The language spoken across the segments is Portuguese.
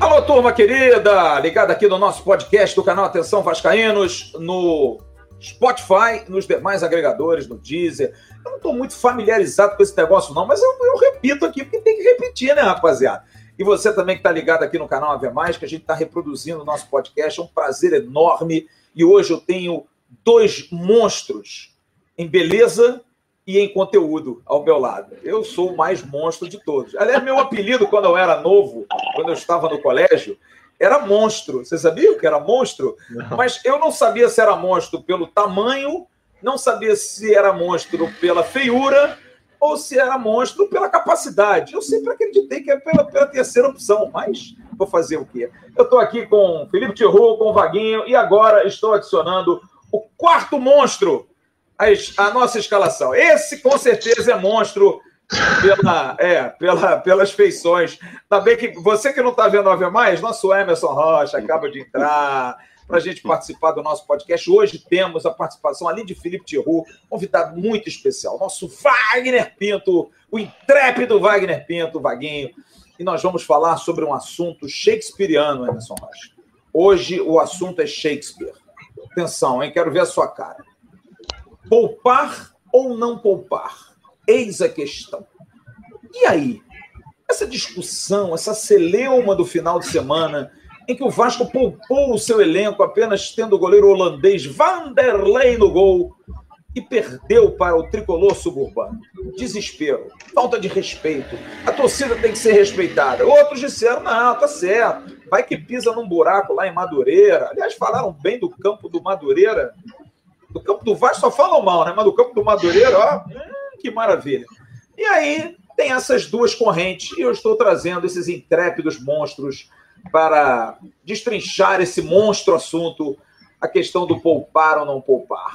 Alô, turma querida, ligada aqui no nosso podcast do canal Atenção Vascaínos, no Spotify, nos demais agregadores, no Deezer. Eu não estou muito familiarizado com esse negócio, não, mas eu, eu, repito aqui, porque tem que repetir, né, rapaziada? E você também que está ligado aqui no canal Ave Mais, que a gente está reproduzindo o nosso podcast, é um prazer enorme. E hoje eu tenho dois monstros em beleza e em conteúdo ao meu lado. Eu sou o mais monstro de todos. Aliás, meu apelido, quando eu era novo, quando eu estava no colégio, era monstro. Você sabia que era monstro? Não. Mas eu não sabia se era monstro pelo tamanho, não sabia se era monstro pela feiura ou se era monstro pela capacidade. Eu sempre acreditei que é pela, pela terceira opção, mas vou fazer o quê? Eu estou aqui com Felipe Tiru, com o Vaguinho, e agora estou adicionando o quarto monstro à nossa escalação. Esse, com certeza, é monstro pela, é, pela, pelas feições. Também que você que não está vendo a mais, nosso Emerson Rocha acaba de entrar para a gente participar do nosso podcast. Hoje temos a participação, além de Felipe Tiru, convidado muito especial, nosso Wagner Pinto, o intrépido Wagner Pinto, Vaguinho. E nós vamos falar sobre um assunto shakespeariano, Emerson Rocha. Hoje o assunto é Shakespeare. Atenção, hein? Quero ver a sua cara. Poupar ou não poupar? Eis a questão. E aí? Essa discussão, essa celeuma do final de semana, em que o Vasco poupou o seu elenco apenas tendo o goleiro holandês Vanderlei no gol e perdeu para o tricolor suburbano. Desespero, falta de respeito. A torcida tem que ser respeitada. Outros disseram: não, tá certo. Vai que pisa num buraco lá em Madureira. Aliás, falaram bem do campo do Madureira. Do campo do Vasco só falam mal, né? Mas do campo do Madureira, ó. Hum, que maravilha. E aí tem essas duas correntes, e eu estou trazendo esses intrépidos monstros para destrinchar esse monstro assunto, a questão do poupar ou não poupar.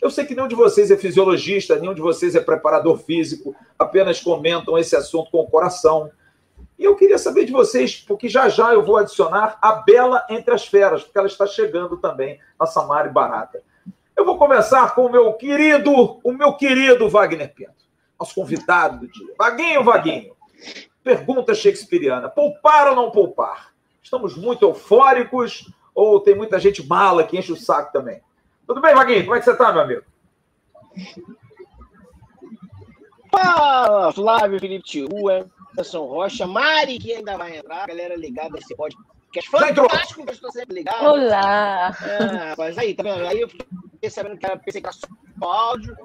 Eu sei que nenhum de vocês é fisiologista, nenhum de vocês é preparador físico, apenas comentam esse assunto com o coração. E eu queria saber de vocês, porque já já eu vou adicionar a Bela entre as feras, porque ela está chegando também, a Samara Barata. Eu vou começar com o meu querido, o meu querido Wagner Pinto, nosso convidado do dia. Vaguinho, Vaguinho. Pergunta shakespeariana: poupar ou não poupar? Estamos muito eufóricos ou tem muita gente mala que enche o saco também? Tudo bem, Vaguinho? Como é que você está, meu amigo? Fala, Flávio Felipe Tirua, Anderson Rocha, Mari, que ainda vai entrar, galera ligada nesse podcast. Fantástico, que eu estou sempre ligado. Olá! Ah, mas aí, tá vendo? Aí eu fiquei sabendo que era, pensei que era só áudio,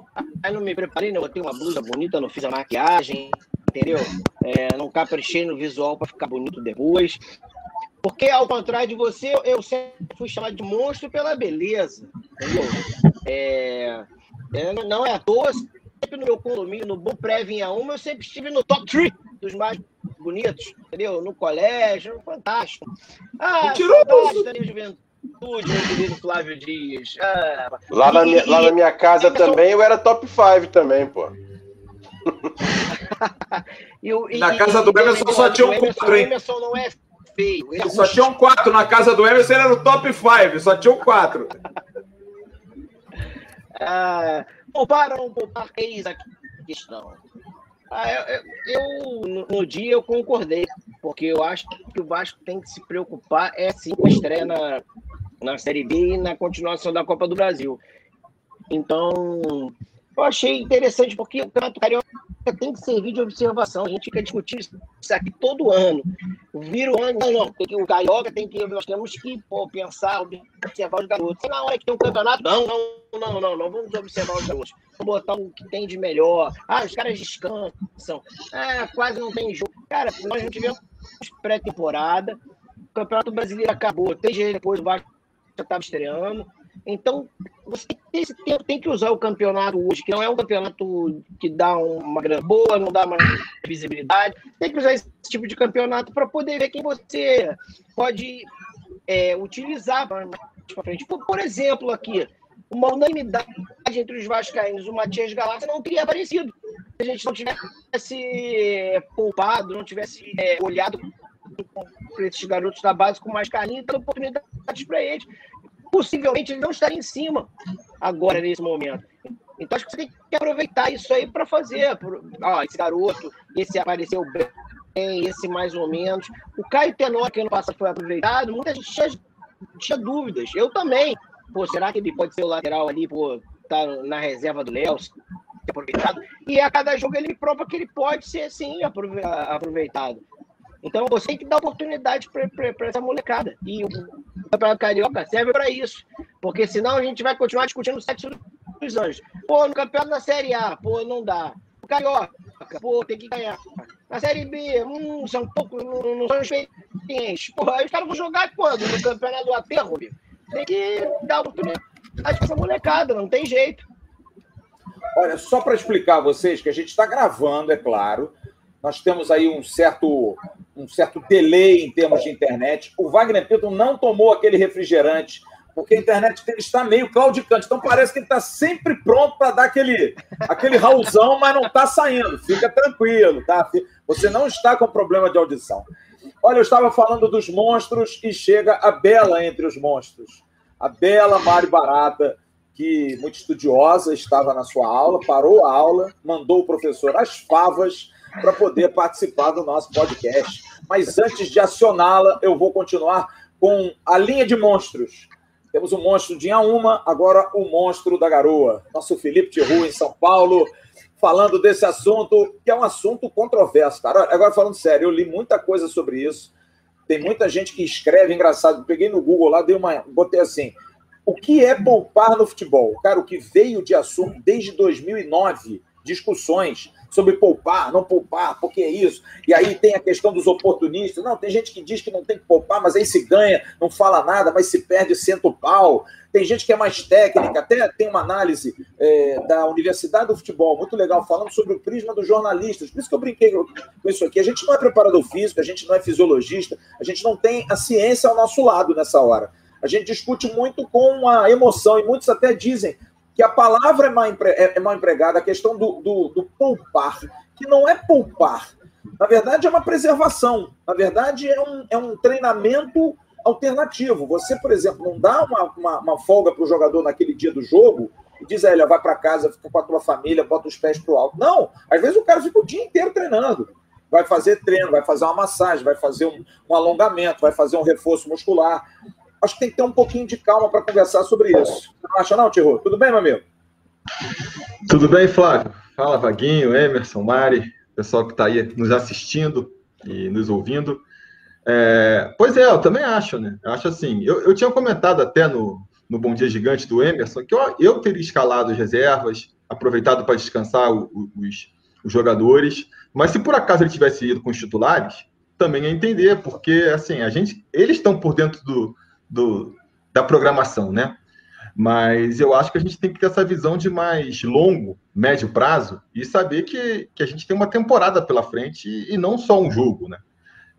aí não me preparei, não botei uma blusa bonita, não fiz a maquiagem, entendeu? É, não caprichei no visual para ficar bonito depois. Porque, ao contrário de você, eu sempre fui chamado de monstro pela beleza, entendeu? É, é, não é à toa, sempre no meu condomínio, no Bom Pré Vinha Uma, eu sempre estive no top 3 dos mais bonitos, entendeu? No colégio, fantástico. Ah, Tirou da minha juventude meu querido Flávio Dias. Ah, lá, na minha, lá na minha casa também eu era top 5 também, pô. e, e, na casa do Emerson só tinha um quatro, hein? Emerson não é feio. É só tinha um quatro na casa do Emerson, ele era no top 5, só tinha um quatro. ah, poupar ou não poupar, eis a questão. Ah, eu, eu, no dia eu concordei, porque eu acho que o Vasco tem que se preocupar é sim com a estreia na, na Série B e na continuação da Copa do Brasil. Então, eu achei interessante porque o Campeonato Carioca tem que servir de observação. A gente fica discutindo isso aqui todo ano. Vira o ano, não, não, tem que, o Carioca tem que, nós temos que pô, pensar, observar os garotos. Na hora que tem um campeonato, não, não, não, não, não, vamos observar os garotos. Vamos botar o que tem de melhor. Ah, os caras descansam. Ah, quase não tem jogo. Cara, nós não tivemos pré-temporada. O Campeonato Brasileiro acabou. Três dias depois o Vasco já estava estreando. Então, você tem, tempo, tem que usar o campeonato hoje, que não é um campeonato que dá uma grana boa, não dá mais visibilidade. Tem que usar esse tipo de campeonato para poder ver quem você pode é, utilizar para frente. Por, por, exemplo, aqui, uma unanimidade entre os vascaínos, o Matias Galácia não teria aparecido. Se a gente não tivesse poupado, não tivesse é, olhado para esses garotos da base com mais carinho, dando oportunidades para eles possivelmente ele não estaria em cima. agora nesse momento. Então acho que você tem que aproveitar isso aí para fazer. Ó, esse garoto, esse apareceu bem, esse mais ou menos. O Caio Tenor, que ano passado foi aproveitado, muita gente tinha, tinha dúvidas. Eu também. Pô, será que ele pode ser o lateral ali, pô, tá na reserva do Léo? aproveitado. E a cada jogo ele prova que ele pode ser, sim, aproveitado. Então você tem que dar oportunidade para essa molecada. E o Campeonato Carioca serve para isso. Porque senão a gente vai continuar discutindo o sexo dos anjos. Pô, no campeonato da Série A, pô, não dá. O Carioca, pô, tem que ganhar. Na Série B, hum, são pouco, não, não são experientes. Pô, aí os caras vão jogar quando? No campeonato do aterro, meu? Tem que dar oportunidade para essa molecada, não tem jeito. Olha, só para explicar a vocês que a gente está gravando, é claro. Nós temos aí um certo, um certo delay em termos de internet. O Wagner Pinto não tomou aquele refrigerante, porque a internet dele está meio claudicante. Então parece que ele está sempre pronto para dar aquele, aquele raulzão, mas não está saindo. Fica tranquilo, tá? Você não está com problema de audição. Olha, eu estava falando dos monstros e chega a Bela entre os monstros. A Bela Mari Barata que, muito estudiosa, estava na sua aula, parou a aula, mandou o professor as favas para poder participar do nosso podcast. Mas antes de acioná-la, eu vou continuar com a linha de monstros. Temos o monstro de Inhaúma, agora o monstro da garoa. Nosso Felipe Tiru, em São Paulo, falando desse assunto, que é um assunto controverso, cara. Agora, falando sério, eu li muita coisa sobre isso. Tem muita gente que escreve, engraçado. Peguei no Google lá, dei uma. Botei assim: o que é poupar no futebol? Cara, o que veio de assunto desde 2009, discussões sobre poupar, não poupar, porque é isso. E aí tem a questão dos oportunistas. Não, tem gente que diz que não tem que poupar, mas aí se ganha, não fala nada, mas se perde, senta o pau. Tem gente que é mais técnica, até tem uma análise é, da Universidade do Futebol, muito legal, falando sobre o prisma dos jornalistas. Por isso que eu brinquei com isso aqui. A gente não é preparador físico, a gente não é fisiologista, a gente não tem a ciência ao nosso lado nessa hora. A gente discute muito com a emoção, e muitos até dizem que a palavra é mal, empre... É, é mal empregada, a questão do, do, do poupar, que não é poupar. Na verdade, é uma preservação. Na verdade, é um, é um treinamento alternativo. Você, por exemplo, não dá uma, uma, uma folga para o jogador naquele dia do jogo e diz a ele, vai para casa, fica com a tua família, bota os pés para o alto. Não, às vezes o cara fica o dia inteiro treinando. Vai fazer treino, vai fazer uma massagem, vai fazer um, um alongamento, vai fazer um reforço muscular acho que tem que ter um pouquinho de calma para conversar sobre isso. não acha, não, Tiro? Tudo bem, meu amigo? Tudo bem, Flávio? Fala, Vaguinho, Emerson, Mari, pessoal que está aí nos assistindo e nos ouvindo. É, pois é, eu também acho, né? Eu acho assim. Eu, eu tinha comentado até no, no Bom Dia Gigante do Emerson que eu, eu teria escalado as reservas, aproveitado para descansar o, o, os, os jogadores. Mas se por acaso ele tivesse ido com os titulares, também é entender, porque assim, a gente, eles estão por dentro do, do, da programação, né? Mas eu acho que a gente tem que ter essa visão de mais longo, médio prazo e saber que, que a gente tem uma temporada pela frente e, e não só um jogo, né?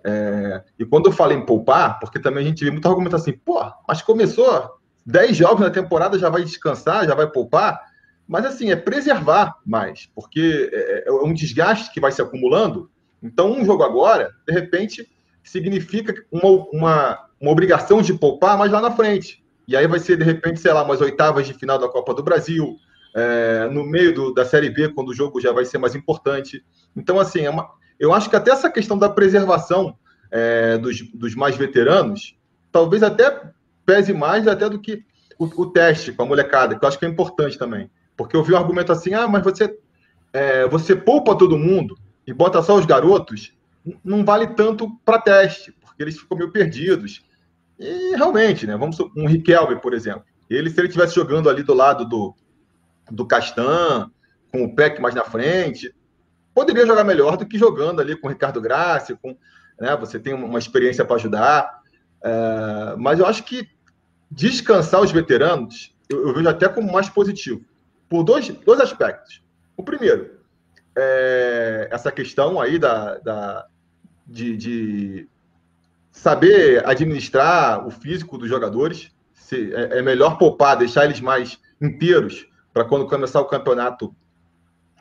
É, e quando eu falo em poupar, porque também a gente vê muito argumento assim, pô, mas começou 10 jogos na temporada, já vai descansar, já vai poupar. Mas assim, é preservar mais, porque é, é um desgaste que vai se acumulando. Então, um jogo agora, de repente, significa uma, uma, uma obrigação de poupar mais lá na frente. E aí vai ser, de repente, sei lá, umas oitavas de final da Copa do Brasil, é, no meio do, da Série B, quando o jogo já vai ser mais importante. Então, assim, é uma, eu acho que até essa questão da preservação é, dos, dos, mais veteranos, talvez até pese mais até do que o, o, teste com a molecada, que eu acho que é importante também. Porque eu vi um argumento assim, ah, mas você, é, você poupa todo mundo e bota só os garotos, não vale tanto para teste, porque eles ficam meio perdidos. E realmente, né? Vamos um Riquelme, por exemplo. Ele, se ele estivesse jogando ali do lado do, do Castan, com o Peck mais na frente, poderia jogar melhor do que jogando ali com o Ricardo Graça, com, né, você tem uma experiência para ajudar. É, mas eu acho que descansar os veteranos, eu, eu, vejo até como mais positivo, por dois, dois aspectos. O primeiro, é essa questão aí da, da de, de saber administrar o físico dos jogadores. Se, é, é melhor poupar, deixar eles mais inteiros para quando começar o campeonato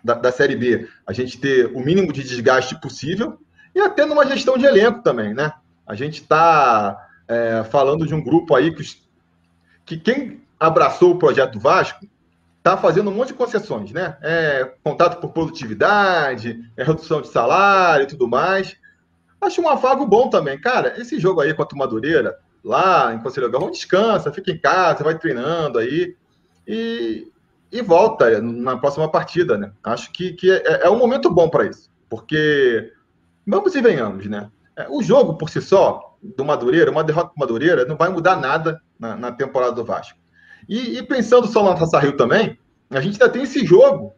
da, da, Série B, a gente ter o mínimo de desgaste possível e até numa gestão de elenco também, né? A gente está é, falando de um grupo aí que, que quem abraçou o projeto Vasco está fazendo um monte de concessões, né? É, contato por produtividade, é redução de salário e tudo mais. Acho um afago bom também. Cara, esse jogo aí contra o Madureira, lá em Conselho Galvão, descansa, fica em casa, vai treinando aí e, e volta na próxima partida, né? Acho que, que é, é um momento bom para isso, porque vamos e venhamos, né? É, o jogo por si só, do Madureira, uma derrota do Madureira, não vai mudar nada na, na temporada do Vasco. E, e, pensando só na Taça Rio também, a gente ainda tem esse jogo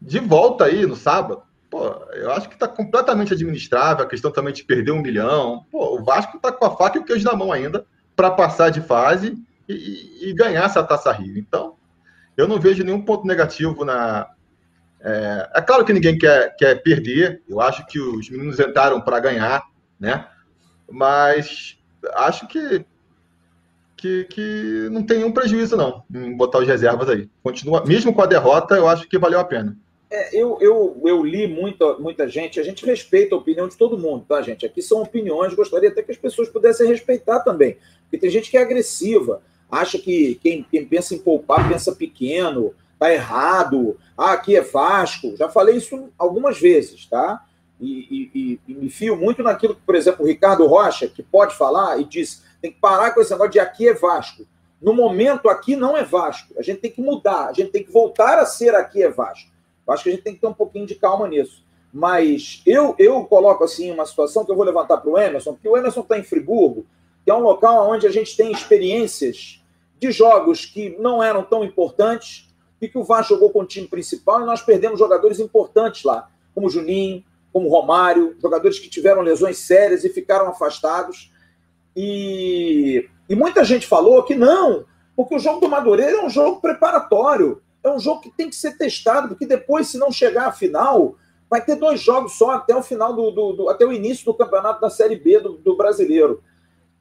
de volta aí no sábado. Pô, eu acho que está completamente administrável a questão também de perder um milhão. Pô, o Vasco está com a faca e o queijo na mão ainda para passar de fase e, e, ganhar essa Taça Rio. Então, eu não vejo nenhum ponto negativo na. É, é claro que ninguém quer, quer perder. Eu acho que os meninos entraram para ganhar, né? Mas acho que que, que não tem nenhum prejuízo, não, em botar os reservas aí. Continua, mesmo com a derrota, eu acho que valeu a pena. É, eu, eu, eu li muita, muita gente, a gente respeita a opinião de todo mundo, tá, gente? Aqui são opiniões, gostaria até que as pessoas pudessem respeitar também. Porque tem gente que é agressiva, acha que quem, quem pensa em poupar pensa pequeno, tá errado, ah, aqui é Vasco. Já falei isso algumas vezes, tá? E, e, e, me fio muito naquilo que, por exemplo, o Ricardo Rocha, que pode falar e diz tem que parar com esse negócio de aqui é Vasco. No momento, aqui não é Vasco. A gente tem que mudar, a gente tem que voltar a ser aqui é Vasco. Acho que a gente tem que ter um pouquinho de calma nisso. Mas eu, eu coloco assim uma situação que eu vou levantar para o Emerson, porque o Emerson está em Friburgo, que é um local onde a gente tem experiências de jogos que não eram tão importantes e que o Vasco jogou com o time principal e nós perdemos jogadores importantes lá, como Juninho, como Romário, jogadores que tiveram lesões sérias e ficaram afastados. E, e muita gente falou que não, porque o jogo do Madureira é um jogo preparatório, é um jogo que tem que ser testado, porque depois, se não chegar à final, vai ter dois jogos só até o final do, do, do até o início do campeonato da Série B do, do brasileiro.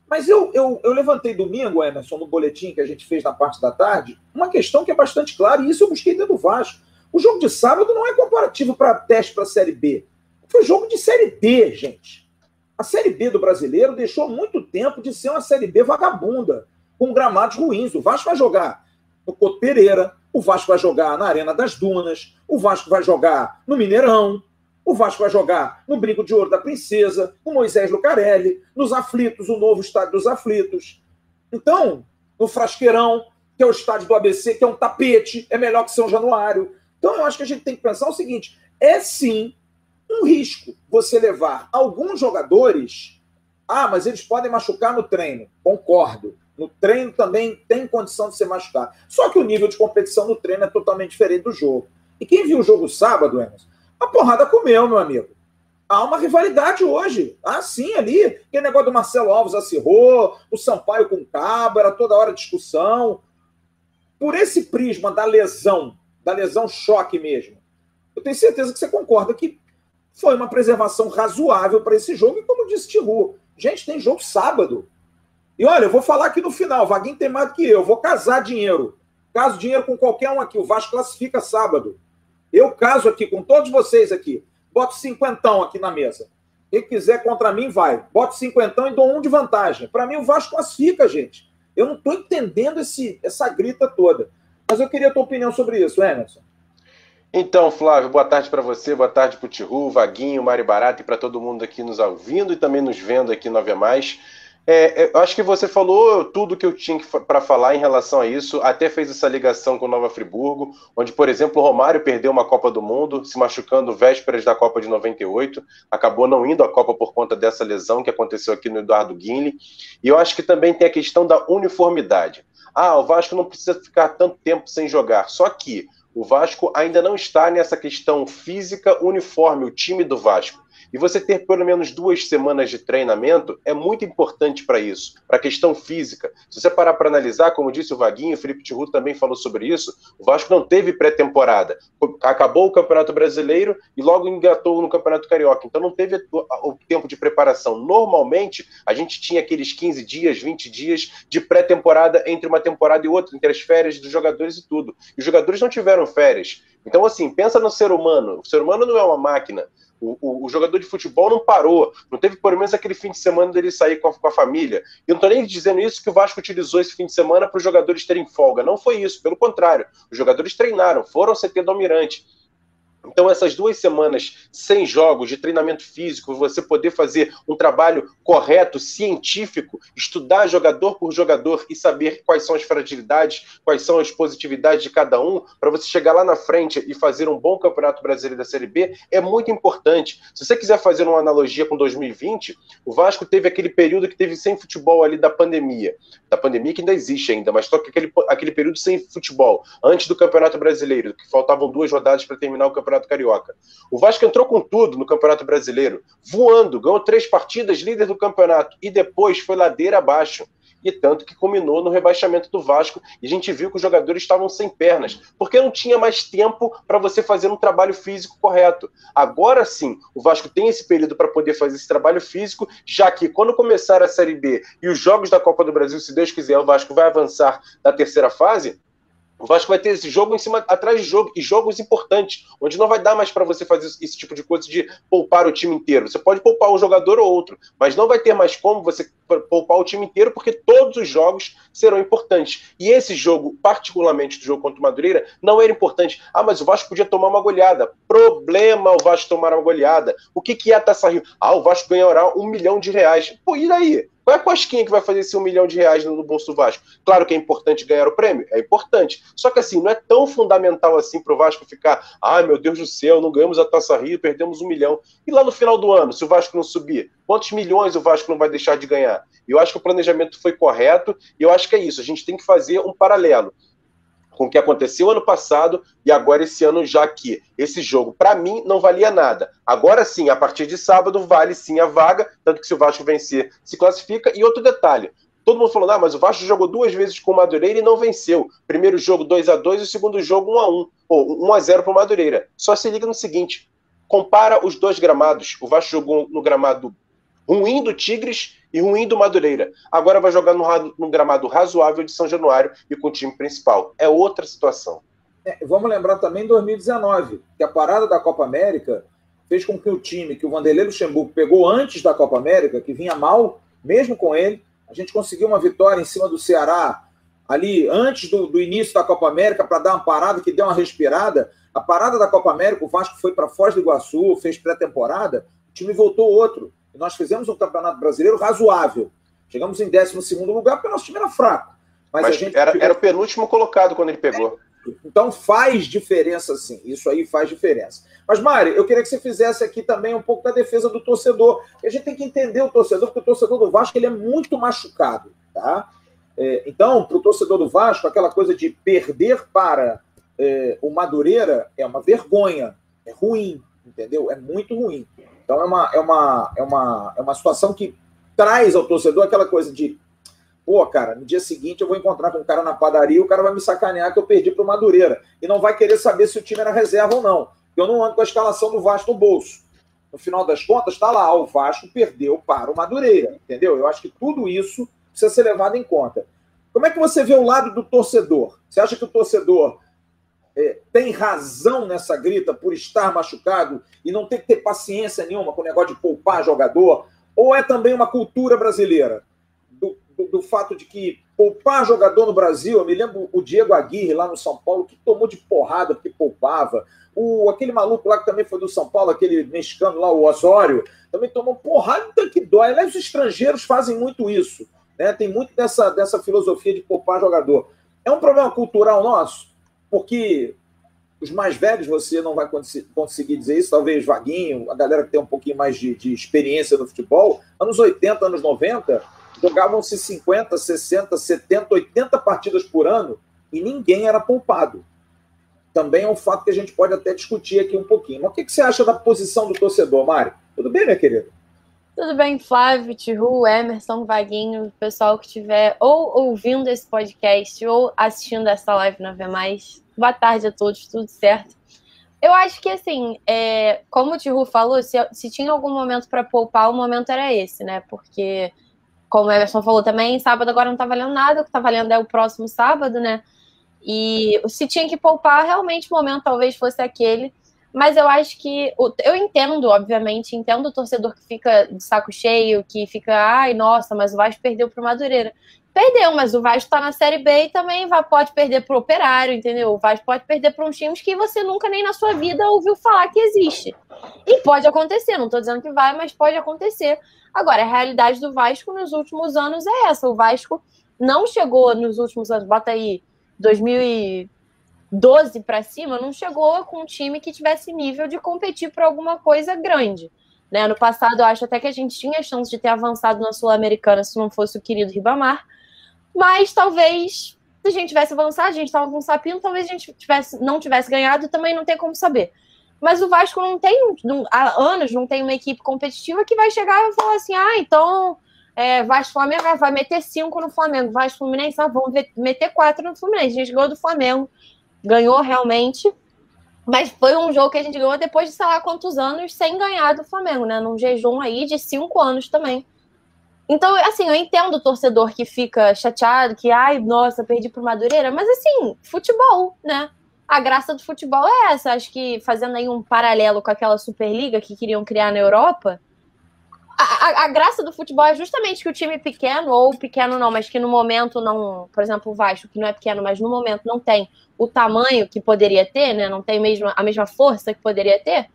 Mas eu, eu, eu, levantei domingo, Emerson, no boletim que a gente fez na parte da tarde, uma questão que é bastante clara, e isso eu busquei dentro do Vasco. O jogo de sábado não é comparativo para teste para a Série B. Foi jogo de Série D, gente. A Série B do brasileiro deixou muito tempo de ser uma Série B vagabunda, com gramados ruins. O Vasco vai jogar no Couto Pereira, o Vasco vai jogar na Arena das Dunas, o Vasco vai jogar no Mineirão, o Vasco vai jogar no Brinco de Ouro da Princesa, no Moisés Lucarelli, nos Aflitos, o novo estádio dos Aflitos. Então, no Frasqueirão, que é o estádio do ABC, que é um tapete, é melhor que São Januário. Então, eu acho que a gente tem que pensar o seguinte: é sim um risco você levar alguns jogadores. Ah, mas eles podem machucar no treino. Concordo. No treino também tem condição de ser machucado. Só que o nível de competição no treino é totalmente diferente do jogo. E quem viu o jogo sábado, Emerson, a porrada comeu, meu amigo. Há uma rivalidade hoje. Ah, sim, ali. Aquele negócio do Marcelo Alves acirrou, o Sampaio com o Cabo, era toda hora discussão. Por esse prisma da lesão, da lesão choque mesmo, eu tenho certeza que você concorda que foi uma preservação razoável para esse jogo. E como disse Tiru, gente, tem jogo sábado. E olha, eu vou falar aqui no final, Vaguinho tem mais do que eu, vou casar dinheiro. Caso dinheiro com qualquer um aqui, o Vasco classifica sábado. Eu caso aqui com todos vocês aqui. Boto cinquentão aqui na mesa. Quem quiser contra mim, vai. Boto cinquentão e dou um de vantagem. Para mim, o Vasco classifica, gente. Eu não estou entendendo esse, essa grita toda. Mas eu queria a tua opinião sobre isso, Emerson. Então, Flávio, boa tarde para você, boa tarde para o Tiru, Vaguinho, Mari Barata e para todo mundo aqui nos ouvindo e também nos vendo aqui no Ave Mais. É, é, eu acho que você falou tudo que eu tinha para falar em relação a isso, até fez essa ligação com Nova Friburgo, onde, por exemplo, o Romário perdeu uma Copa do Mundo, se machucando vésperas da Copa de 98, acabou não indo à Copa por conta dessa lesão que aconteceu aqui no Eduardo Guinle. E eu acho que também tem a questão da uniformidade. Ah, o Vasco não precisa ficar tanto tempo sem jogar, só que o Vasco ainda não está nessa questão física uniforme, o time do Vasco. E você ter pelo menos duas semanas de treinamento é muito importante para isso, para a questão física. Se você parar para analisar, como disse o Vaguinho, o Felipe Tiru também falou sobre isso, o Vasco não teve pré-temporada. Acabou o Campeonato Brasileiro e logo engatou no Campeonato Carioca. Então não teve o tempo de preparação. Normalmente, a gente tinha aqueles 15 dias, 20 dias de pré-temporada entre uma temporada e outra, entre as férias dos jogadores e tudo. E os jogadores não tiveram férias. Então, assim, pensa no ser humano. O ser humano não é uma máquina. O, o, o, jogador de futebol não parou, não teve pelo menos aquele fim de semana dele sair com a, com a família. E não estou nem dizendo isso que o Vasco utilizou esse fim de semana para os jogadores terem folga. Não foi isso, pelo contrário. Os jogadores treinaram, foram ao CT do Almirante. Então, essas duas semanas sem jogos, de treinamento físico, você poder fazer um trabalho correto, científico, estudar jogador por jogador e saber quais são as fragilidades, quais são as positividades de cada um, para você chegar lá na frente e fazer um bom campeonato brasileiro da Série B, é muito importante. Se você quiser fazer uma analogia com 2020, o Vasco teve aquele período que teve sem futebol ali da pandemia. Da pandemia que ainda existe ainda, mas que aquele, aquele período sem futebol, antes do Campeonato Brasileiro, que faltavam duas rodadas para terminar o Campeonato Carioca. O Vasco entrou com tudo no Campeonato Brasileiro, voando, ganhou três partidas, líder do campeonato, e depois foi ladeira abaixo. E tanto que culminou no rebaixamento do Vasco, e a gente viu que os jogadores estavam sem pernas, porque não tinha mais tempo para você fazer um trabalho físico correto. Agora sim, o Vasco tem esse período para poder fazer esse trabalho físico, já que quando começar a Série B e os jogos da Copa do Brasil, se Deus quiser, o Vasco vai avançar da terceira fase, o Vasco vai ter esse jogo em cima, atrás de jogo, e jogos importantes, onde não vai dar mais para você fazer esse tipo de coisa de poupar o time inteiro. Você pode poupar um jogador ou outro, mas não vai ter mais como você poupar o time inteiro, porque todos os jogos serão importantes. E esse jogo, particularmente do jogo contra o Madureira, não era importante. Ah, mas o Vasco podia tomar uma goleada. Problema o Vasco tomar uma goleada. O que, que é a Taça Rio? Ah, o Vasco ganhará um milhão de reais. Pô, e daí? Qual é a cosquinha que vai fazer esse um milhão de reais no bolso do Vasco? Claro que é importante ganhar o prêmio, é importante. Só que assim, não é tão fundamental assim para o Vasco ficar, ai meu Deus do céu, não ganhamos a Taça Rio, perdemos um milhão. E lá no final do ano, se o Vasco não subir, quantos milhões o Vasco não vai deixar de ganhar? Eu acho que o planejamento foi correto e eu acho que é isso. A gente tem que fazer um paralelo com o que aconteceu ano passado e agora esse ano, já que esse jogo, para mim, não valia nada. Agora sim, a partir de sábado, vale sim a vaga, tanto que se o Vasco vencer, se classifica. E outro detalhe: todo mundo falando, ah, mas o Vasco jogou duas vezes com o Madureira e não venceu. Primeiro jogo 2 a 2 e o segundo jogo 1 a 1 ou 1 a 0 para o Madureira. Só se liga no seguinte: compara os dois gramados. O Vasco jogou no gramado ruim do Tigres e ruim do Madureira. Agora vai jogar no, no gramado razoável de São Januário e com o time principal. É outra situação. É, vamos lembrar também 2019, que a parada da Copa América fez com que o time que o Vanderlei Luxemburgo pegou antes da Copa América, que vinha mal, mesmo com ele, a gente conseguiu uma vitória em cima do Ceará ali antes do, do início da Copa América para dar uma parada que deu uma respirada. A parada da Copa América, o Vasco foi para Foz do Iguaçu, fez pré-temporada, o time voltou outro nós fizemos um campeonato brasileiro razoável. Chegamos em 12 lugar porque o nosso time era fraco. Mas, Mas gente... era, era, o penúltimo colocado quando ele pegou. É. Então faz diferença, sim. Isso aí faz diferença. Mas, Mário, eu queria que você fizesse aqui também um pouco da defesa do torcedor. A gente tem que entender o torcedor, porque o torcedor do Vasco ele é muito machucado. Tá? É, então, para o torcedor do Vasco, aquela coisa de perder para é, o Madureira é uma vergonha, é ruim, entendeu? É muito ruim. Então é uma, é uma, é uma, é uma situação que traz ao torcedor aquela coisa de pô, cara, no dia seguinte eu vou encontrar com um cara na padaria e o cara vai me sacanear que eu perdi para o Madureira. E não vai querer saber se o time era reserva ou não. Eu não ando com a escalação do Vasco no bolso. No final das contas, está lá, o Vasco perdeu para o Madureira, entendeu? Eu acho que tudo isso precisa ser levado em conta. Como é que você vê o lado do torcedor? Você acha que o torcedor é, tem razão nessa grita por estar machucado e não tem que ter paciência nenhuma com o negócio de poupar jogador? Ou é também uma cultura brasileira? Do, do, do, fato de que poupar jogador no Brasil, eu me lembro o Diego Aguirre lá no São Paulo, que tomou de porrada porque poupava. O, aquele maluco lá que também foi do São Paulo, aquele mexicano lá, o Osório, também tomou porrada que dói. Aliás, os estrangeiros fazem muito isso. Né? Tem muito dessa, dessa filosofia de poupar jogador. É um problema cultural nosso? Porque os mais velhos você não vai conseguir dizer isso, talvez Vaguinho, a galera que tem um pouquinho mais de, de experiência no futebol, anos 80, anos 90, jogavam-se 50, 60, 70, 80 partidas por ano e ninguém era poupado. Também é um fato que a gente pode até discutir aqui um pouquinho. Mas o que, que você acha da posição do torcedor, Mário? Tudo bem, minha querida? Tudo bem, Flávio, Tihu, Emerson, Vaguinho, pessoal que estiver ou ouvindo esse podcast ou assistindo essa live na V+. Boa tarde a todos, tudo certo? Eu acho que, assim, é, como o Tihu falou, se, se tinha algum momento para poupar, o momento era esse, né? Porque, como o Emerson falou também, sábado agora não tá valendo nada, o que tá valendo é o próximo sábado, né? E se tinha que poupar, realmente o momento talvez fosse aquele. Mas eu acho que. Eu entendo, obviamente, entendo o torcedor que fica de saco cheio, que fica, ai, nossa, mas o Vasco perdeu pro Madureira. Perdeu, mas o Vasco tá na Série B e também pode perder pro Operário, entendeu? O Vasco pode perder para uns times que você nunca nem na sua vida ouviu falar que existe. E pode acontecer, não tô dizendo que vai, mas pode acontecer. Agora, a realidade do Vasco nos últimos anos é essa. O Vasco não chegou nos últimos anos, bota aí 2012 para cima, não chegou com um time que tivesse nível de competir por alguma coisa grande. Né? No passado, eu acho até que a gente tinha chance de ter avançado na Sul-Americana se não fosse o querido Ribamar. Mas talvez, se a gente tivesse avançado, a gente estava com o Sapino, talvez a gente tivesse, não tivesse ganhado, também não tem como saber. Mas o Vasco não tem, não, há anos, não tem uma equipe competitiva que vai chegar e falar assim: ah, então é, Vasco Flamengo ah, vai meter cinco no Flamengo, Vasco Fluminense, ah, vamos meter quatro no Fluminense. A gente ganhou do Flamengo, ganhou realmente, mas foi um jogo que a gente ganhou depois de sei lá quantos anos sem ganhar do Flamengo, né? Num jejum aí de cinco anos também. Então, assim, eu entendo o torcedor que fica chateado, que, ai, nossa, perdi pro Madureira, mas assim, futebol, né? A graça do futebol é essa. Acho que fazendo aí um paralelo com aquela Superliga que queriam criar na Europa, a, a, graça do futebol é justamente que o time pequeno, ou pequeno não, mas que no momento não, por exemplo, o Vasco, que não é pequeno, mas no momento não tem o tamanho que poderia ter, né? Não tem mesmo, a mesma força que poderia ter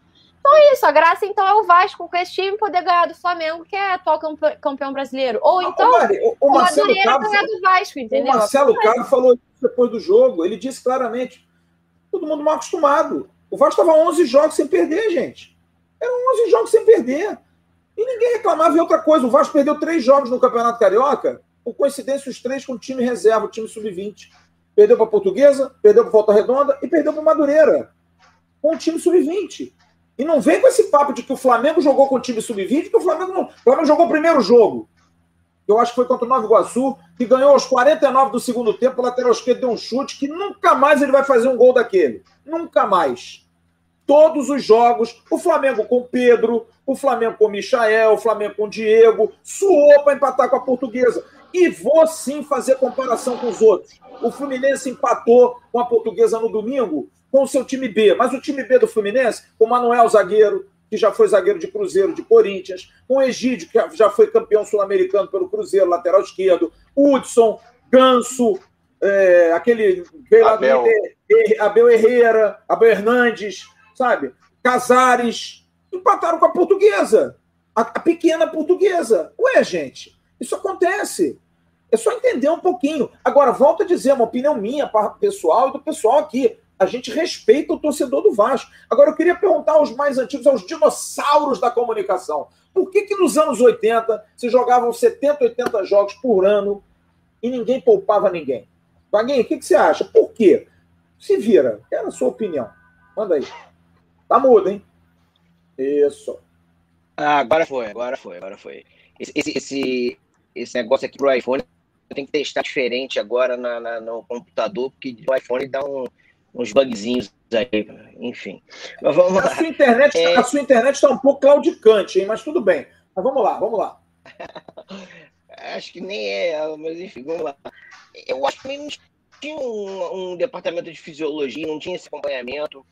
então é isso, a graça então é o Vasco com esse time poder ganhar do Flamengo, que é atual campeão brasileiro. Ou então Mari, o, o, Marcelo Cabo, ganhar do Vasco, entendeu? O Marcelo Cabo falou isso depois do jogo, ele disse claramente, todo mundo mal acostumado. O Vasco estava 11 jogos sem perder, gente. Eram 11 jogos sem perder. E ninguém reclamava. E outra coisa, o Vasco perdeu três jogos no Campeonato Carioca, por coincidência, os três com o time reserva, o time sub-20. Perdeu para Portuguesa, perdeu para Volta Redonda e perdeu para Madureira. Com o time sub-20. E não vem com esse papo de que o Flamengo jogou com o time sub-20, que o Flamengo não. O Flamengo jogou o primeiro jogo. Eu acho que foi contra o Nova Iguaçu, que ganhou aos 49 do segundo tempo, o lateral esquerdo deu um chute que nunca mais ele vai fazer um gol daquele. Nunca mais. Todos os jogos, o Flamengo com Pedro, o Flamengo com Michael, o Flamengo com Diego, suou para empatar com a portuguesa. E vou sim fazer comparação com os outros. O Fluminense empatou com a portuguesa no domingo com o seu time B. Mas o time B do Fluminense, com o Manuel Zagueiro, que já foi zagueiro de Cruzeiro, de Corinthians, com o Egídio, que já foi campeão sul-americano pelo Cruzeiro, lateral esquerdo, Hudson, Ganso, é, aquele veio Abel. Abel Herrera, Abel Hernandes, sabe? Casares, empataram com a portuguesa, a, a pequena portuguesa. Ué, gente, isso acontece. É só entender um pouquinho. Agora, volto a dizer, uma opinião minha, pessoal e do pessoal aqui a gente respeita o torcedor do Vasco. Agora, eu queria perguntar aos mais antigos, aos dinossauros da comunicação, por que, que nos anos 80 se jogavam 70, 80 jogos por ano e ninguém poupava ninguém? Vaguinho, o que, que você acha? Por quê? Se vira, quero a sua opinião. Manda aí. Tá mudo, hein? Isso. Ah, agora foi, agora foi, agora foi. Esse, esse, esse, negócio aqui pro iPhone tem que testar diferente agora na, na, no computador, porque o iPhone dá um uns bugzinhos aí, enfim. Mas vamos a, Sua internet, é... a sua internet está um pouco claudicante, hein? mas tudo bem. Mas vamos lá, vamos lá. acho que nem é, mas enfim, vamos lá. Eu acho que não tinha um, um departamento de fisiologia, não tinha esse acompanhamento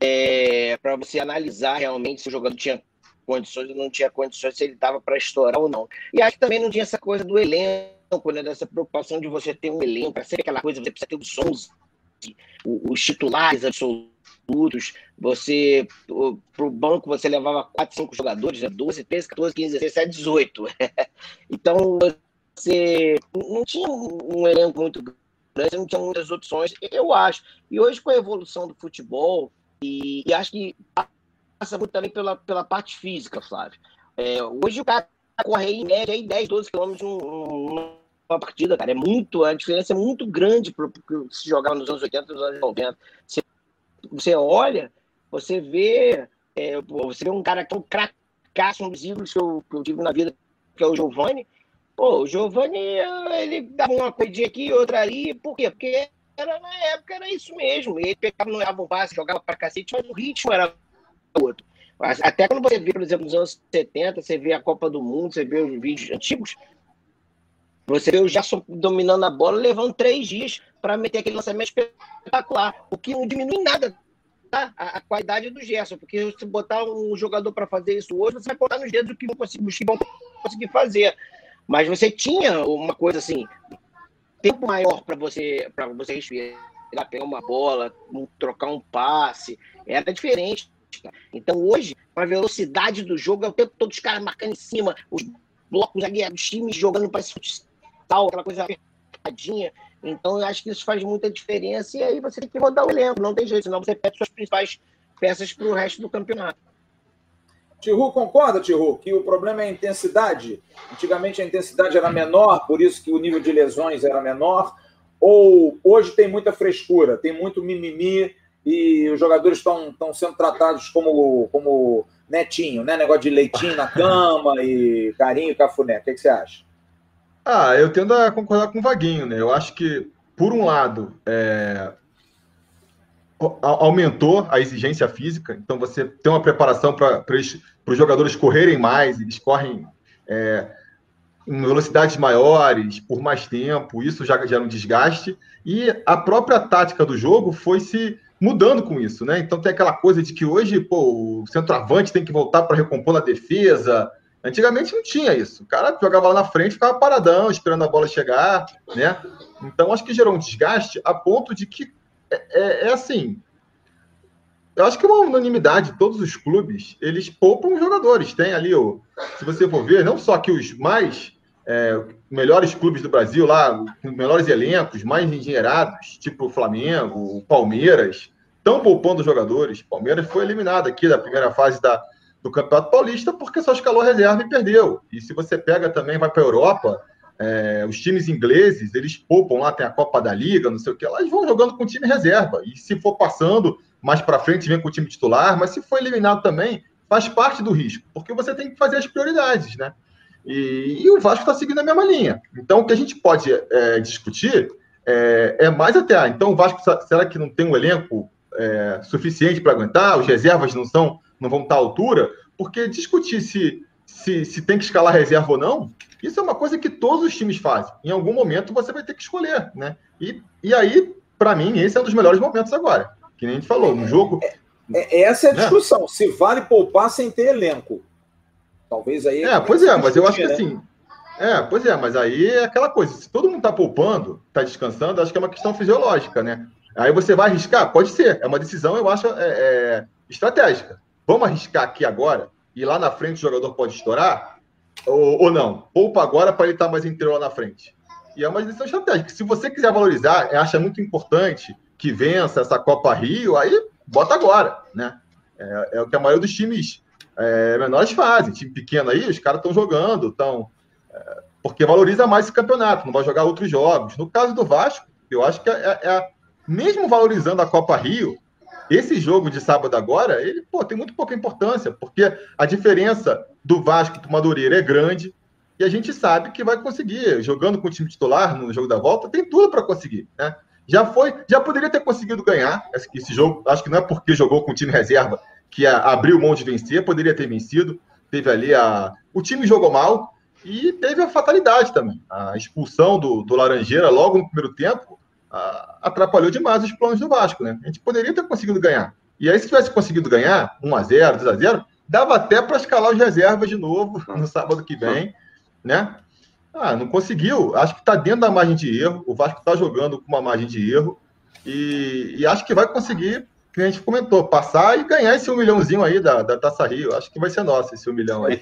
é, para você analisar realmente se o jogador tinha condições ou não tinha condições, se ele estava para estourar ou não. E acho que também não tinha essa coisa do elenco, né, dessa preocupação de você ter um elenco, para ser aquela coisa, você precisa ter os 11 os titulares absolutos, você para o banco você levava 4, 5 jogadores, 12, 13, 14, 15, 16, 18. então você não tinha um elenco muito grande, não tinha muitas opções, eu acho. E hoje com a evolução do futebol, e, e acho que passa muito também pela, pela parte física, Flávio. É, hoje o cara corre em média aí 10, 12 quilômetros um, uma partida, cara. É muito, a diferença é muito grande para se jogava nos anos 80 nos anos 90. Você, você olha, você vê, é, você vê um cara um cracaço, um dos ídolos que eu, que eu tive na vida, que é o Giovanni. Pô, o Giovanni, ele dava uma coidinha aqui, outra ali, por quê? Porque era, na época era isso mesmo. Ele pegava, não dava o base, jogava para cacete, mas o ritmo era outro. Até quando você vê, por exemplo, nos anos 70, você vê a Copa do Mundo, você vê os vídeos antigos, você vê o Gerson dominando a bola, levando três dias para meter aquele lançamento espetacular, o que não diminui nada a, a, qualidade do Gerson, porque se botar um jogador para fazer isso hoje, você vai botar nos dedos o que, que vão conseguir fazer. Mas você tinha uma coisa assim, tempo maior para você para você respirar, pegar uma bola, trocar um passe, era diferente. Então hoje, a velocidade do jogo é o tempo todo os caras marcando em cima, os blocos ali, os times jogando para futsal, aquela coisa apertadinha. Então, eu acho que isso faz muita diferença e aí você tem que rodar o elenco, não tem jeito, senão você perde suas principais peças para o resto do campeonato. Tihu concorda, Tihu, que o problema é a intensidade? Antigamente a intensidade era menor, por isso que o nível de lesões era menor, ou hoje tem muita frescura, tem muito mimimi e os jogadores estão sendo tratados como, como netinho, né? Negócio de leitinho na cama e carinho, cafuné. O que, que você acha? Ah, eu tendo a concordar com o Vaguinho, né? Eu acho que, por um lado, é... aumentou a exigência física, então você tem uma preparação para os jogadores correrem mais, eles correm é, em velocidades maiores, por mais tempo, isso já gera um desgaste, e a própria tática do jogo foi se mudando com isso, né? Então tem aquela coisa de que hoje, pô, o centroavante tem que voltar para recompor na defesa, Antigamente não tinha isso. O cara jogava lá na frente, ficava paradão, esperando a bola chegar, né? Então acho que gerou um desgaste a ponto de que é, é, é assim. Eu acho que é uma unanimidade, todos os clubes, eles poupam jogadores. Tem ali, o, se você for ver, não só que os mais é, melhores clubes do Brasil, lá, com melhores elencos, mais engenheirados, tipo o Flamengo, o Palmeiras, estão poupando jogadores. O Palmeiras foi eliminado aqui da primeira fase da, do Campeonato Paulista porque só escalou reserva e perdeu. E se você pega também, vai para a Europa, é, os times ingleses, eles poupam lá, tem a Copa da Liga, não sei o que, elas vão jogando com o time reserva. E se for passando mais para frente, vem com o time titular, mas se for eliminado também, faz parte do risco, porque você tem que fazer as prioridades, né? E, e o Vasco está seguindo a mesma linha. Então, o que a gente pode é, discutir é, é, mais até, ah, então o Vasco, será que não tem um elenco é, suficiente para aguentar? Os reservas não são não vão estar à altura, porque discutir se, se, se tem que escalar reserva ou não, isso é uma coisa que todos os times fazem. Em algum momento você vai ter que escolher, né? E, e aí, para mim, esse é um dos melhores momentos agora. Que nem a gente falou, no jogo. É, é, essa é a né? discussão. Né? Se vale poupar sem ter elenco. Talvez aí. É, pois é, mas eu acho que né? assim. É, pois é, mas aí é aquela coisa. Se todo mundo está poupando, está descansando, acho que é uma questão fisiológica, né? Aí você vai arriscar? Pode ser. É uma decisão, eu acho, é, é, estratégica. Vamos arriscar aqui agora e lá na frente o jogador pode estourar? Ou, ou não? Poupa agora para ele estar tá mais inteiro lá na frente. E é uma decisão estratégica. Se você quiser valorizar, acha muito importante que vença essa Copa Rio, aí bota agora, né? É, é o que a maioria dos times é, menores fazem. Time pequeno aí, os caras estão jogando, estão. É, porque valoriza mais esse campeonato, não vai jogar outros jogos. No caso do Vasco, eu acho que é, é, é mesmo valorizando a Copa Rio, esse jogo de sábado agora, ele pô, tem muito pouca importância, porque a diferença do Vasco para o Madureira é grande e a gente sabe que vai conseguir, jogando com o time titular no jogo da volta, tem tudo para conseguir, né? Já foi, já poderia ter conseguido ganhar esse, jogo, acho que não é porque jogou com o time reserva que abriu mão de vencer, poderia ter vencido, teve ali a... O time jogou mal e teve a fatalidade também, a expulsão do, do Laranjeira logo no primeiro tempo, atrapalhou demais os planos do Vasco, né? A gente poderia ter conseguido ganhar. E aí, se tivesse conseguido ganhar 1x0, 2x0, dava até para escalar os reservas de novo no sábado que vem, né? Ah, não conseguiu. Acho que está dentro da margem de erro. O Vasco está jogando com uma margem de erro. E, e acho que vai conseguir que a gente comentou, passar e ganhar esse um milhãozinho aí da, da Taça Rio. Acho que vai ser nosso esse um milhão aí.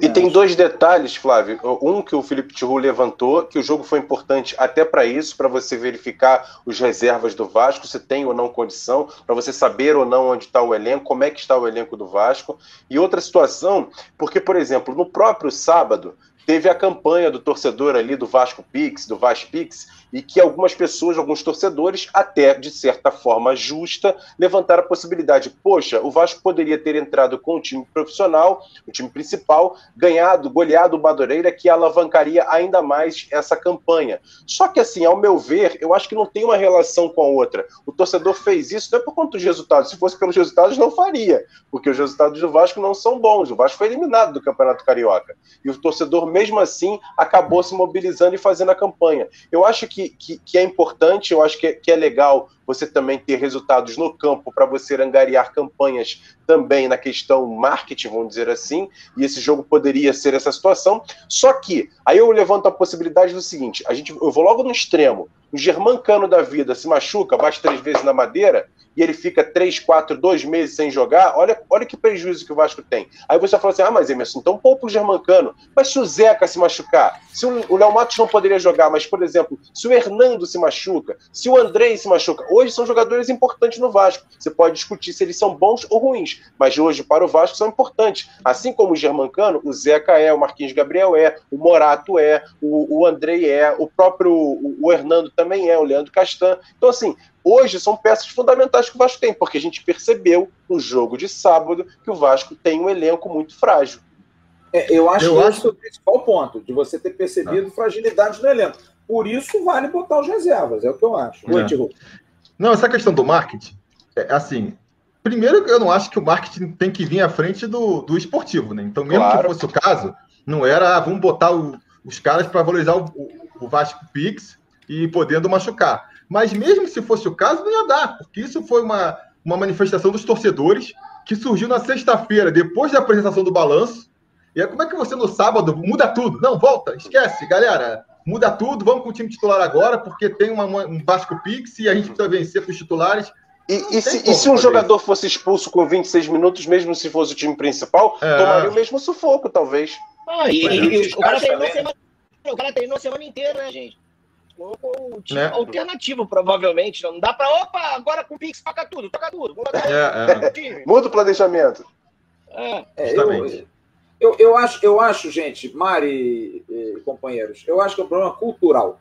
E, tem dois detalhes, Flávio. Um que o Felipe Tiru levantou, que o jogo foi importante até para isso, para você verificar os reservas do Vasco, se tem ou não condição, para você saber ou não onde está o elenco, como é que está o elenco do Vasco. E outra situação, porque, por exemplo, no próprio sábado, teve a campanha do torcedor ali do Vasco Pix, do Vasco Pix, e que algumas pessoas, alguns torcedores, até de certa forma justa, levantaram a possibilidade: poxa, o Vasco poderia ter entrado com o time profissional, o time principal, ganhado, goleado o Madureira, que alavancaria ainda mais essa campanha. Só que, assim, ao meu ver, eu acho que não tem uma relação com a outra. O torcedor fez isso não é por conta dos resultados, se fosse pelos resultados, não faria, porque os resultados do Vasco não são bons. O Vasco foi eliminado do Campeonato Carioca. E o torcedor mesmo assim, acabou se mobilizando e fazendo a campanha. Eu acho que, que, que é importante, eu acho que é, que é legal você também ter resultados no campo para você angariar campanhas também na questão marketing, vamos dizer assim, e esse jogo poderia ser essa situação. Só que aí eu levanto a possibilidade do seguinte: a gente, eu vou logo no extremo. O Germancano da vida se machuca, bate três vezes na madeira, e ele fica três, quatro, dois meses sem jogar, olha, olha que prejuízo que o Vasco tem. Aí você fala assim: ah, mas Emerson, então pouco o Germancano. Mas se o Zeca se machucar, se o Léo Matos não poderia jogar, mas, por exemplo, se o Hernando se machuca, se o Andrei se machuca, hoje são jogadores importantes no Vasco. Você pode discutir se eles são bons ou ruins, mas hoje, para o Vasco, são importantes. Assim como o Germancano, o Zeca é, o Marquinhos Gabriel é, o Morato é, o, o Andrei é, o próprio o, o Hernando também é, o Leandro Castan. Então, assim, hoje são peças fundamentais que o Vasco tem, porque a gente percebeu no jogo de sábado que o Vasco tem um elenco muito frágil. É, eu acho eu que acho... esse é o principal ponto, de você ter percebido ah. fragilidade no elenco. Por isso vale botar os reservas, é o que eu acho. Oi, é. Não, essa questão do marketing, é assim, primeiro eu não acho que o marketing tem que vir à frente do, do esportivo, né? Então, mesmo claro. que fosse o caso, não era, ah, vamos botar o, os caras para valorizar o, o, o Vasco Pix e podendo machucar. Mas mesmo se fosse o caso, não ia dar, porque isso foi uma, uma manifestação dos torcedores que surgiu na sexta-feira, depois da apresentação do balanço. E aí, como é que você no sábado muda tudo? Não, volta, esquece, galera. Muda tudo, vamos com o time titular agora, porque tem uma, um Vasco Pix e a gente precisa vencer com os titulares. E, e, se, e se, um jogador isso. fosse expulso com 26 minutos, mesmo se fosse o time principal, é. tomaria o mesmo sufoco, talvez. Ah, e, e, o, cara treinou semana, o cara treinou a semana inteira, né, gente? Com o time né? alternativo, provavelmente. Não dá para, opa, agora com o Pix toca tudo, toca tudo. É, é. Muda o planejamento. É, é eu, eu, eu, acho, eu acho, gente, Mari e, companheiros, eu acho que é um problema cultural.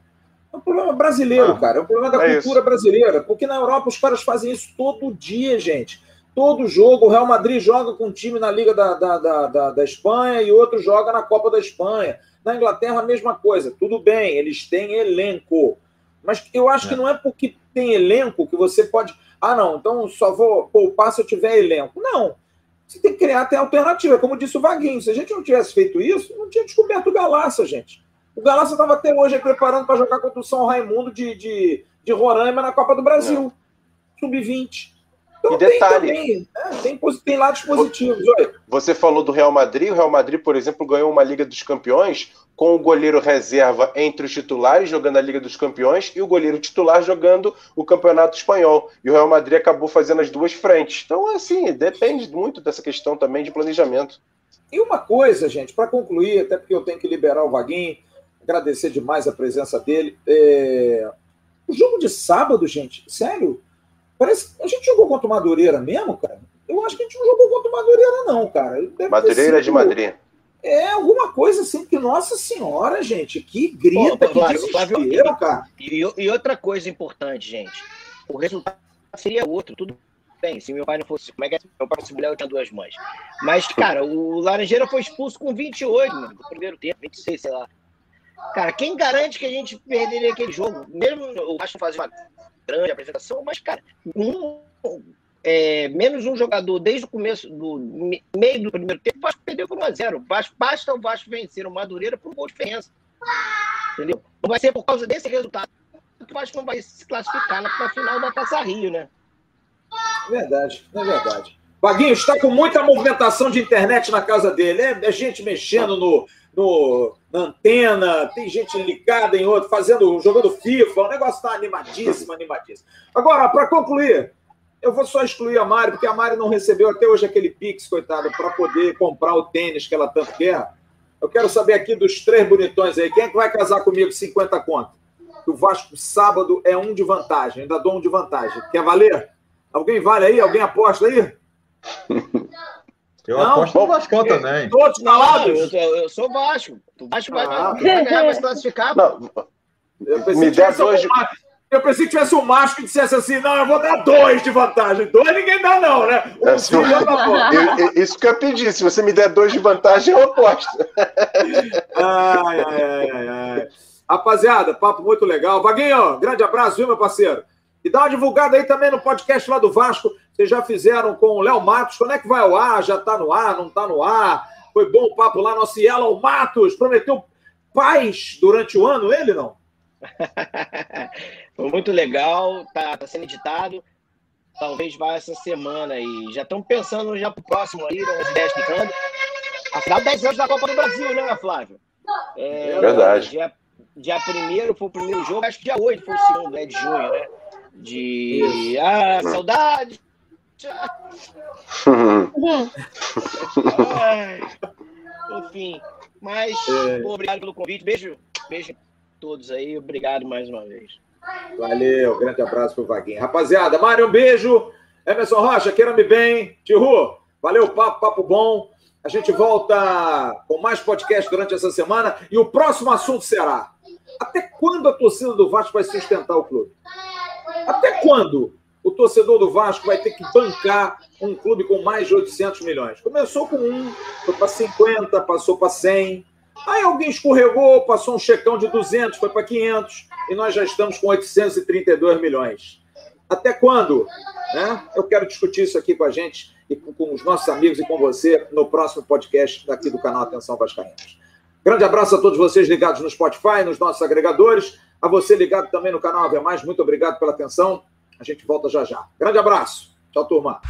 É um problema brasileiro, ah, cara. É um problema da é cultura isso. brasileira. Porque na Europa os caras fazem isso todo dia, gente. Todo jogo, o Real Madrid joga com um time na Liga da, da, da, da, da Espanha e outro joga na Copa da Espanha. Na Inglaterra, a mesma coisa. Tudo bem, eles têm elenco. Mas eu acho é. que não é porque tem elenco que você pode. Ah, não, então só vou poupar se eu tiver elenco. Não. Você tem que criar até alternativa. Como disse o Vaguinho, se a gente não tivesse feito isso, não tinha descoberto o Galaça, gente. O Galaça estava até hoje preparando para jogar contra o São Raimundo de, de, de Roraima na Copa do Brasil. Sub-20. Então, e detalhe. Tem, também, tem, tem lados positivos. Você falou do Real Madrid. O Real Madrid, por exemplo, ganhou uma Liga dos Campeões com o goleiro reserva entre os titulares jogando a Liga dos Campeões e o goleiro titular jogando o Campeonato Espanhol. E o Real Madrid acabou fazendo as duas frentes. Então, assim, depende muito dessa questão também de planejamento. E uma coisa, gente, para concluir, até porque eu tenho que liberar o Vaguinho, agradecer demais a presença dele. É... O jogo de sábado, gente, sério, Parece a gente jogou contra o Madureira mesmo, cara. Eu acho que a gente não jogou contra o Madureira, não, cara. Deve Madureira sido... de Madrid. É alguma coisa assim que, nossa senhora, gente, que grita, Pô, que desespero, cara. E, e outra coisa importante, gente, o resultado seria outro, tudo bem, se meu pai não fosse. Como é que é? Meu pai fosse mulher, eu tinha duas mães. Mas, cara, o Laranjeira foi expulso com 28, mano, no primeiro tempo, 26, sei lá. Cara, quem garante que a gente perderia aquele jogo? Mesmo o Vasco fazer uma grande apresentação, mas, cara, um, é, menos um jogador desde o começo do meio do primeiro tempo, o Vasco perdeu por 1x0. Basta o Vasco vencer o Madureira por um gol de diferença. Entendeu? Não vai ser por causa desse resultado que o Vasco não vai se classificar na, na final da Taça Rio, né? É verdade, é verdade. Vaguinho está com muita movimentação de internet na casa dele. É, é gente mexendo no, no, na antena, tem gente ligada em outro, fazendo, jogando FIFA, o negócio está animadíssimo, animadíssimo. Agora, para concluir, eu vou só excluir a Mari, porque a Mari não recebeu até hoje aquele Pix, coitada, para poder comprar o tênis que ela tanto quer. Eu quero saber aqui dos três bonitões aí, quem é que vai casar comigo 50 conto? o Vasco sábado é um de vantagem, ainda dou um de vantagem. Quer valer? Alguém vale aí? Alguém aposta aí? Eu não, aposto no Vascão também. Todos calados? Eu, eu, sou Vasco. O Vasco vai, ah, vai ganhar, vai se classificar. Não, eu pensei, Me que dois... um, eu pensei que tivesse um macho que dissesse assim: não, eu vou dar dois de vantagem. Dois ninguém dá, não, né? Um é, se eu... eu, isso que eu pedi. Se você me der dois de vantagem, eu aposto. ai, ai, ai, ai. Rapaziada, papo muito legal. Vaguinho, grande abraço, viu, meu parceiro? E dá uma divulgada aí também no podcast lá do Vasco. Vocês já fizeram com o Léo Matos. Quando é que vai ao ar? Já está no ar? Não está no ar? Foi bom o papo lá. Nosso Yellow Matos prometeu paz durante o ano, ele não? Foi muito legal, tá, tá, sendo editado. Talvez vá essa semana aí. Já estamos pensando já pro próximo aí, as ideias ficando. Afinal, 10 anos da Copa do Brasil, né, Flávio? É, Verdade. Dia, dia 1 foi o primeiro jogo, acho que dia 8 foi o segundo, né? De junho, né? De. Ah, saudade! Ai, enfim, mas é. obrigado pelo convite. Beijo, beijo a todos aí. Obrigado mais uma vez. Valeu, grande abraço pro Vaguinho. Rapaziada, Mário, um beijo. Emerson Rocha, queira-me bem. Tihu, valeu, papo, papo bom. A gente volta com mais podcast durante essa semana e o próximo assunto será: até quando a torcida do Vasco vai sustentar o clube? Até quando o torcedor do Vasco vai ter que bancar um clube com mais de 800 milhões? Começou com um, foi para 50, passou para 100. Aí alguém escorregou, passou um checão de 200, foi para 500 e nós já estamos com 832 milhões. Até quando? Né? Eu quero discutir isso aqui com a gente e com, com os nossos amigos e com você no próximo podcast daqui do canal Atenção Vascaínos. Grande abraço a todos vocês ligados no Spotify, nos nossos agregadores. A você ligado também no canal Ave Mais, muito obrigado pela atenção. A gente volta já já. Grande abraço. Tchau, turma.